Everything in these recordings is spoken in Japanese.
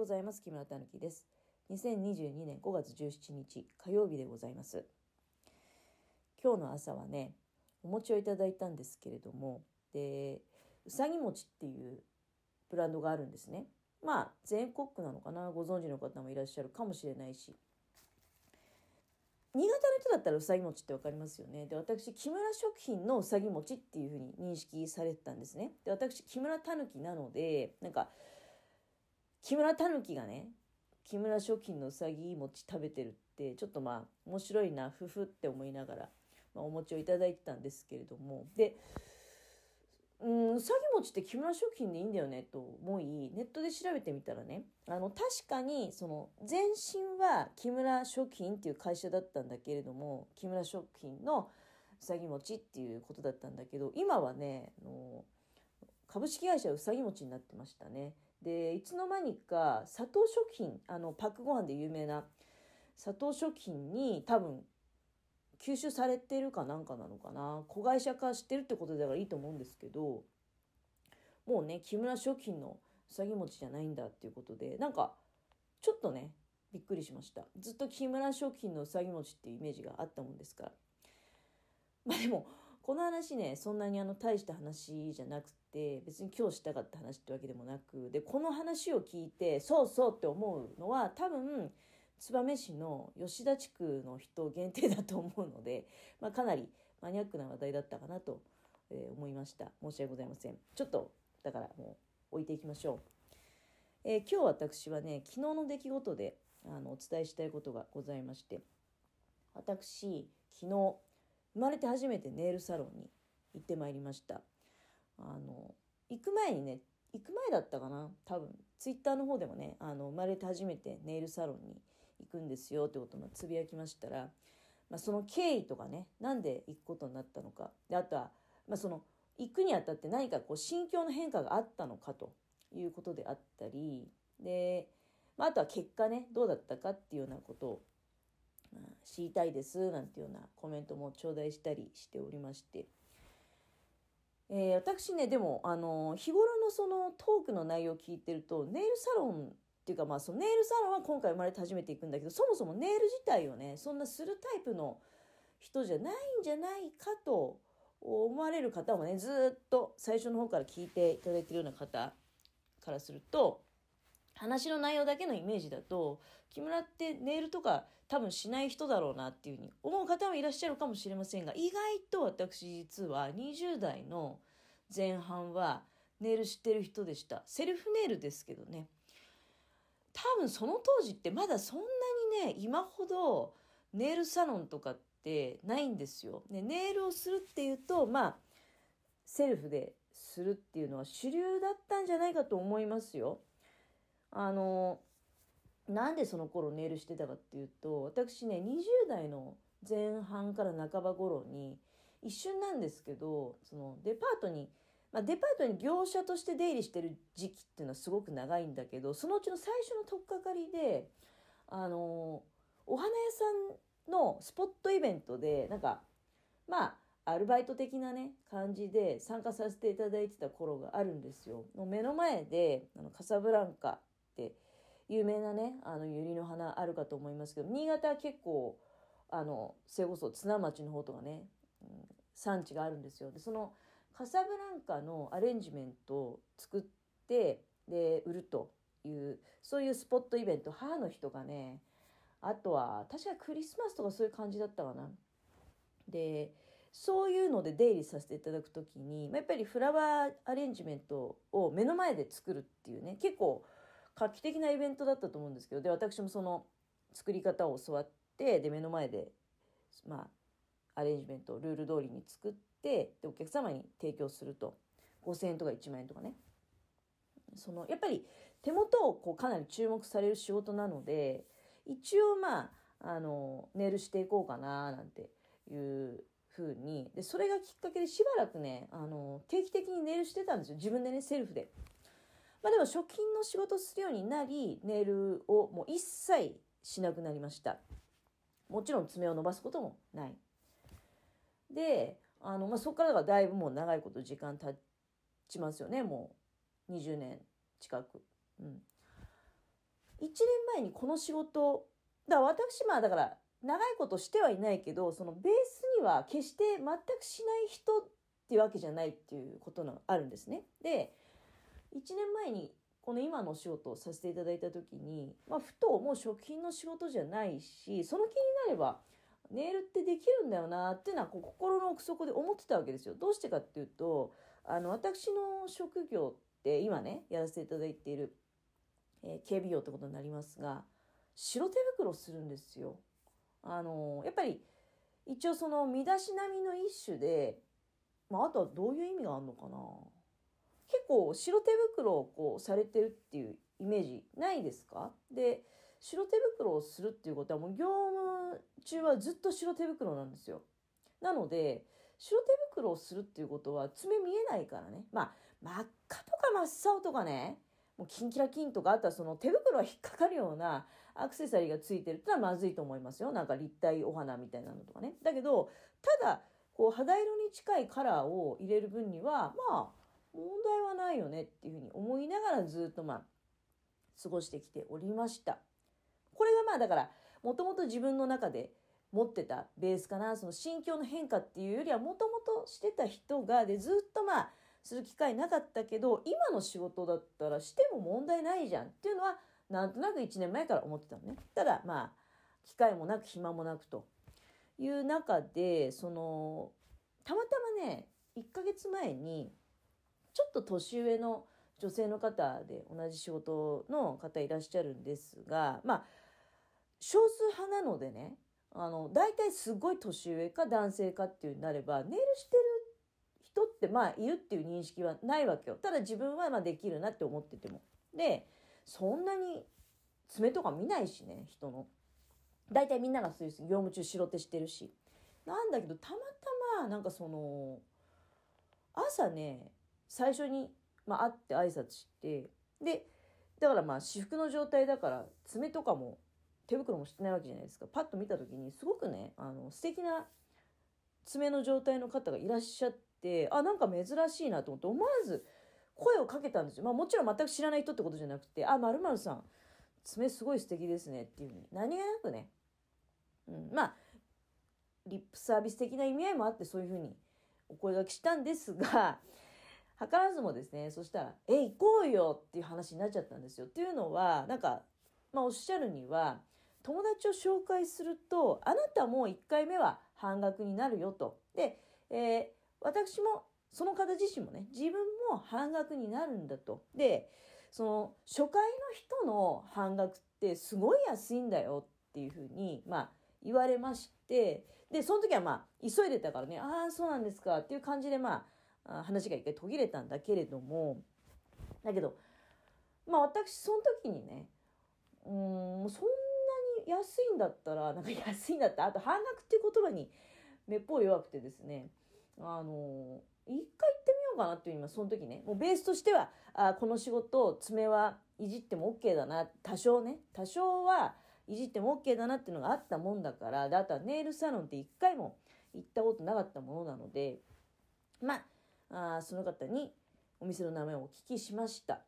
ございます。木村たぬきです。2022年5月17日火曜日でございます。今日の朝はね、お餅をいただいたんですけれども、で、うさぎ餅っていうブランドがあるんですね。まあ、全国区なのかな、ご存知の方もいらっしゃるかもしれないし。新潟の人だったらうさぎ餅って分かりますよね。で、私、木村食品のうさぎ餅っていうふうに認識されてたんですね。で、私、木村たぬきなので、なんか、木村たぬきがね、木村食品のうさぎ餅食べてるって、ちょっとまあ、面白いな、ふふって思いながら、まあ、お餅をいただいてたんですけれども、で、うん、うさぎ餅って木村食品でいいんだよねと思い、ネットで調べてみたらね、あの、確かに、その、前身は木村食品っていう会社だったんだけれども、木村食品のうさぎ餅っていうことだったんだけど、今はね、あの株式会社うさぎ餅になってましたね。で、いつの間にか佐藤食品、あの、パックご飯で有名な佐藤食品に多分吸収されてるかなんかなのかな。子会社化してるってことだからいいと思うんですけどもうね木村食品のうさぎ餅じゃないんだっていうことでなんかちょっとねびっくりしました。ずっと木村食品のうさぎ餅っていうイメージがあったもんですから。まあでもこの話ねそんなにあの大した話じゃなくて別に今日したかった話ってわけでもなくでこの話を聞いてそうそうって思うのは多分燕市の吉田地区の人限定だと思うので、まあ、かなりマニアックな話題だったかなと思いました。申し訳ございません。ちょっと、だからもう置いていきましょう。えー、今日私はね、昨日の出来事であのお伝えしたいことがございまして、私、昨日、生まれて初めてネイルサロンに行ってまいりました。あの、行く前にね、行く前だったかな多分、ツイッターの方でもね、あの、生まれて初めてネイルサロンに行くんですよってことをつぶやきましたら、まあ、その経緯とかねなんで行くことになったのかであとは、まあ、その行くにあたって何かこう心境の変化があったのかということであったりで、まあ、あとは結果ねどうだったかっていうようなことを、まあ、知りたいですなんていうようなコメントも頂戴したりしておりまして。えー、私ねでもあの日頃のそのトークの内容を聞いてるとネイルサロンっていうかまあそのネイルサロンは今回生まれて初めて行くんだけどそもそもネイル自体をねそんなするタイプの人じゃないんじゃないかと思われる方もねずっと最初の方から聞いていただいてるような方からすると話の内容だけのイメージだと木村ってネイルとか多分しない人だろうなっていうふうに思う方もいらっしゃるかもしれませんが意外と私実は20代の前半はネイルしてる人でしたセルフネイルですけどね多分その当時ってまだそんなにね今ほどネイルサロンとかってないんですよ。でネイルをするっていうとまあセルフでするっていうのは主流だったんじゃないかと思いますよ。あのなんでその頃ネイルしてたかっていうと私ね20代の前半から半ば頃に一瞬なんですけどそのデパートにまあ、デパートに業者として出入りしてる時期っていうのはすごく長いんだけどそのうちの最初の取っかかりであのお花屋さんのスポットイベントでなんかまあアルバイト的なね感じで参加させていただいてた頃があるんですよ。もう目の前であのカサブランカって有名なねあの百合の花あるかと思いますけど新潟は結構あのそれこそ津南町の方とかね、うん、産地があるんですよ。でそのカサブランカのアレンジメントを作ってで売るというそういうスポットイベント母の日とかねあとは確かクリスマスとかそういう感じだったかな。でそういうので出入りさせていただく時にまやっぱりフラワーアレンジメントを目の前で作るっていうね結構画期的なイベントだったと思うんですけどで私もその作り方を教わってで目の前でまあアレンジメントをルール通りに作ってでお客様に提供すると。5,000円とか1万円とかね。そのやっぱり手元をこうかなり注目される仕事なので一応まああのネイルしていこうかななんていうふうに。でそれがきっかけでしばらくねあの定期的にネイルしてたんですよ。自分でねセルフで。まあでも食品の仕事するようになりネイルをもう一切しなくなりました。もちろん爪を伸ばすこともない。であの、まあ、そこからがだいぶもう長いこと時間経ちますよねもう20年近く。うん、1年前にこの仕事、だ私、まあだから長いことしてはいないけど、そのベースには決して全くしない人っていうわけじゃないっていうことがあるんですね。で、1年前にこの今のお仕事をさせていただいた時に、まあ、ふともう食品の仕事じゃないし、その気になれば、ネイルってできるんだよなっていうのはこう心の奥底で思ってたわけですよ。どうしてかっていうと、あの、私の職業って今ね、やらせていただいている、えー、警備業ってことになりますが、白手袋するんですよ。あのー、やっぱり、一応その身だしなみの一種で、まあ、あとはどういう意味があるのかな。結構白手袋をこうされてるっていうイメージないですか？で、白手袋をするっていうことはもう業務中はずっと白手袋なんですよ。なので、白手袋をするっていうことは爪見えないからね。まあ、真っ赤とか真っ青とかね、もうキンキラキンとか、あとはその手袋が引っかかるようなアクセサリーがついてるってのはまずいと思いますよ。なんか立体お花みたいなのとかね。だけど、ただ、こう肌色に近いカラーを入れる分には、まあ、問題はないよねっていうふうに思いながらずっとまあ、過ごしてきておりました。これがまあだから、もともと自分の中で持ってたベースかな、その心境の変化っていうよりはもともとしてた人が、で、ずっとまあ、する機会なかったけど、今の仕事だったらしても問題ないじゃんっていうのは、なんとなく1年前から思ってたのね。ただまあ、機会もなく暇もなくという中で、その、たまたまね、1ヶ月前に、ちょっと年上の女性の方で同じ仕事の方いらっしゃるんですが、まあ、少数派なのでね、あの、大体すごい年上か男性かっていうなれば、ネイルしてる人ってまあいるっていう認識はないわけよ。ただ自分はまあできるなって思ってても。で、そんなに爪とか見ないしね、人の。大体みんながそういう業務中白手してるし。なんだけど、たまたまなんかその、朝ね、最初に、まあ、会って挨拶して、で、だからまあ私服の状態だから爪とかも手袋もしてないわけじゃないですか。パッと見た時にすごくね、あの素敵な爪の状態の方がいらっしゃって、あ、なんか珍しいなと思って思わず声をかけたんですよ。まあもちろん全く知らない人ってことじゃなくて、あ、まるさん、爪すごい素敵ですねっていうふうに、何気なくね、うん、まあ、リップサービス的な意味合いもあってそういうふうにお声がけしたんですが、図らずもですね、そしたら、え、行こうよっていう話になっちゃったんですよ。っていうのは、なんか、まあ、おっしゃるには、友達を紹介すると、あなたも1回目は半額になるよと。で、えー、私も、その方自身もね、自分も半額になるんだと。で、その、初回の人の半額ってすごい安いんだよっていうふうに、まあ、言われまして、で、その時はまあ、急いでたからね、ああ、そうなんですかっていう感じで、まあ、話が一回途切れたんだけれども、だけど、まあ私その時にね、うん、そんなに安いんだったら、なんか安いんだった、あと半額っていう言葉にめっぽう弱くてですね、あの、一回行ってみようかなっていう今その時ね、もうベースとしては、あこの仕事、爪はいじっても OK だな、多少ね、多少はいじっても OK だなっていうのがあったもんだから、で、あとはネイルサロンって一回も行ったことなかったものなので、まあ、あその方にお店の名前をお聞きしました。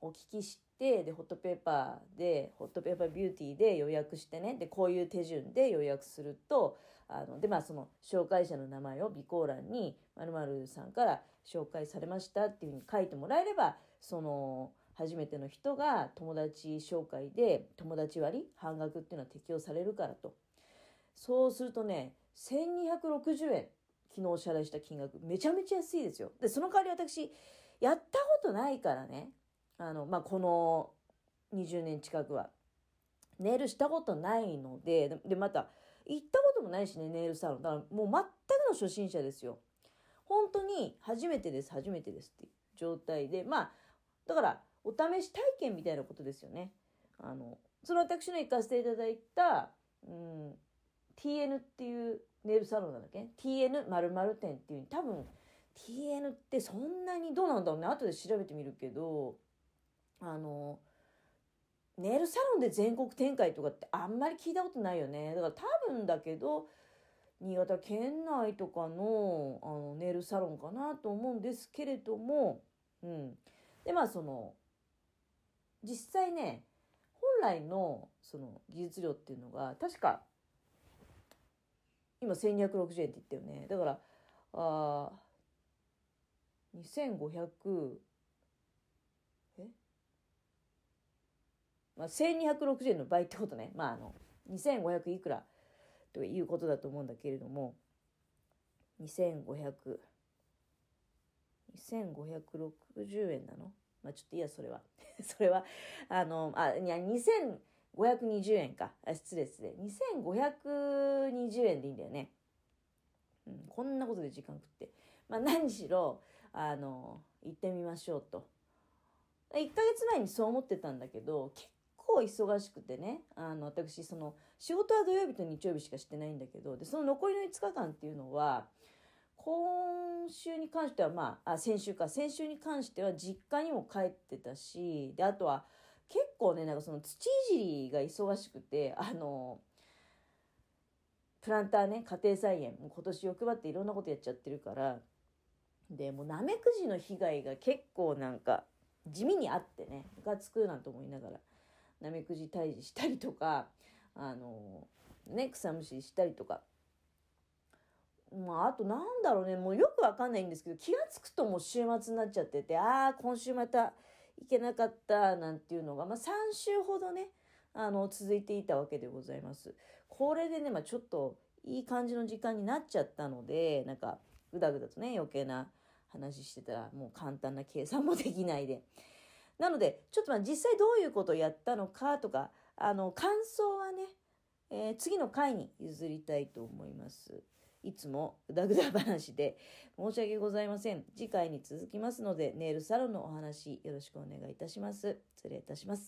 お聞きして、で、ホットペーパーで、ホットペーパービューティーで予約してね、で、こういう手順で予約すると、あの、で、まあ、その紹介者の名前を備考欄に、まるさんから紹介されましたっていうふうに書いてもらえれば、その、初めての人が友達紹介で友達割半額っていうのは適用されるからと。そうするとね、1260円昨日お支払いした金額、めちゃめちゃ安いですよ。で、その代わり私、やったことないからね。あの、まあ、この20年近くは。ネイルしたことないので、で、また、行ったこともないしね、ネイルサロン。だからもう全くの初心者ですよ。本当に初めてです、初めてですっていう状態で、まあ、だから、お試し体験みたいなことですよね。あの、その私の行かせていただいた、うん、TN っていうネイルサロンなんだっけ ?TN 〇〇店っていう、多分 TN ってそんなにどうなんだろうね。後で調べてみるけど、あの、ネイルサロンで全国展開とかってあんまり聞いたことないよね。だから多分だけど、新潟県内とかのあのネイルサロンかなと思うんですけれども、うん。で、まあその、実際ね本、来のその技術量っていうのが確か今1260円って言ったよね。だからあ2500え？まあ1260円の倍ってことね。まああの2500いくらということだと思うんだけれども2500 2560円なの？まあちょっといやそれは。それはあのあいや2000 520円か。あ失礼失礼。2520円でいいんだよね、うん、こんなことで時間食って。まあ何しろあの行ってみましょうと。1ヶ月前にそう思ってたんだけど結構忙しくてね。あの私その仕事は土曜日と日曜日しかしてないんだけどでその残りの5日間っていうのは今週に関してはまああ先週か。先週に関しては実家にも帰ってたしであとは結構ねなんかその土いじりが忙しくてあのプランターね家庭菜園今年欲張っていろんなことやっちゃってるからでもうナメクジの被害が結構なんか地味にあってねムカつくなんて思いながらナメクジ退治したりとかあのね草むしりしたりとか。まあ、あとなんだろうねもうよくわかんないんですけど気が付くともう週末になっちゃっててああ今週また行けなかったなんていうのが、まあ、3週ほどねあの続いていたわけでございます。これでね、まあ、ちょっといい感じの時間になっちゃったのでなんかぐだぐだとね余計な話してたらもう簡単な計算もできないで。なのでちょっとまあ実際どういうことをやったのかとかあの感想はね、えー、次の回に譲りたいと思います。いつもぐだぐだ話で申し訳ございません。次回に続きますので、ネイルサロンのお話よろしくお願いいたします。失礼いたします。